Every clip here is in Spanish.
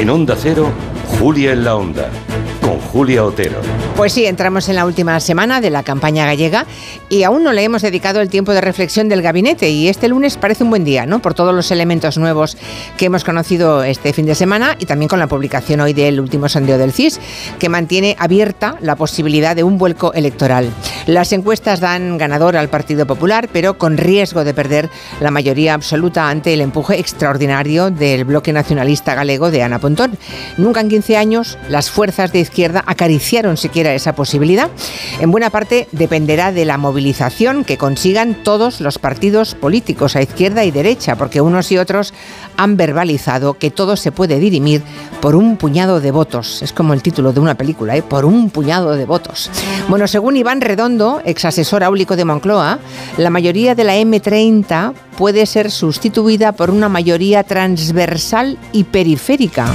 En Onda Cero, Julia en la Onda con Julia Otero. Pues sí, entramos en la última semana de la campaña gallega y aún no le hemos dedicado el tiempo de reflexión del gabinete y este lunes parece un buen día, ¿no? Por todos los elementos nuevos que hemos conocido este fin de semana y también con la publicación hoy del último sondeo del CIS que mantiene abierta la posibilidad de un vuelco electoral. Las encuestas dan ganador al Partido Popular, pero con riesgo de perder la mayoría absoluta ante el empuje extraordinario del bloque nacionalista galego de Ana Pontón. Nunca en 15 años las fuerzas de izquierda acariciaron siquiera esa posibilidad. En buena parte dependerá de la movilización que consigan todos los partidos políticos a izquierda y derecha, porque unos y otros han verbalizado que todo se puede dirimir por un puñado de votos. Es como el título de una película, ¿eh? por un puñado de votos. Bueno, según Iván Redondo, ex asesor áulico de Moncloa, la mayoría de la M30 puede ser sustituida por una mayoría transversal y periférica.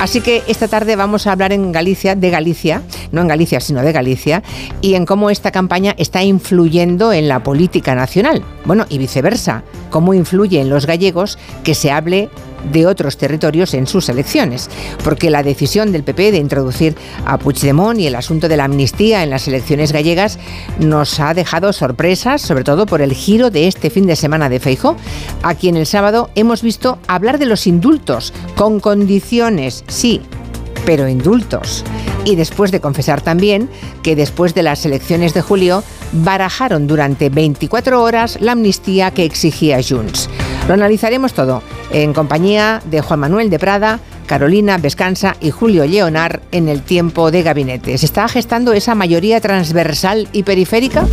Así que esta tarde vamos a hablar en Galicia, de Galicia, no en Galicia, sino de Galicia, y en cómo esta campaña está influyendo en la política nacional. Bueno, y viceversa, cómo influye en los gallegos que se hable de otros territorios en sus elecciones, porque la decisión del PP de introducir a Puigdemont y el asunto de la amnistía en las elecciones gallegas nos ha dejado sorpresas, sobre todo por el giro de este fin de semana de Feijo, a quien el sábado hemos visto hablar de los indultos con condiciones, sí, pero indultos. Y después de confesar también que después de las elecciones de julio barajaron durante 24 horas la amnistía que exigía Junts. Lo analizaremos todo en compañía de Juan Manuel de Prada, Carolina Vescanza y Julio Leonar en el tiempo de gabinete. ¿Se está gestando esa mayoría transversal y periférica?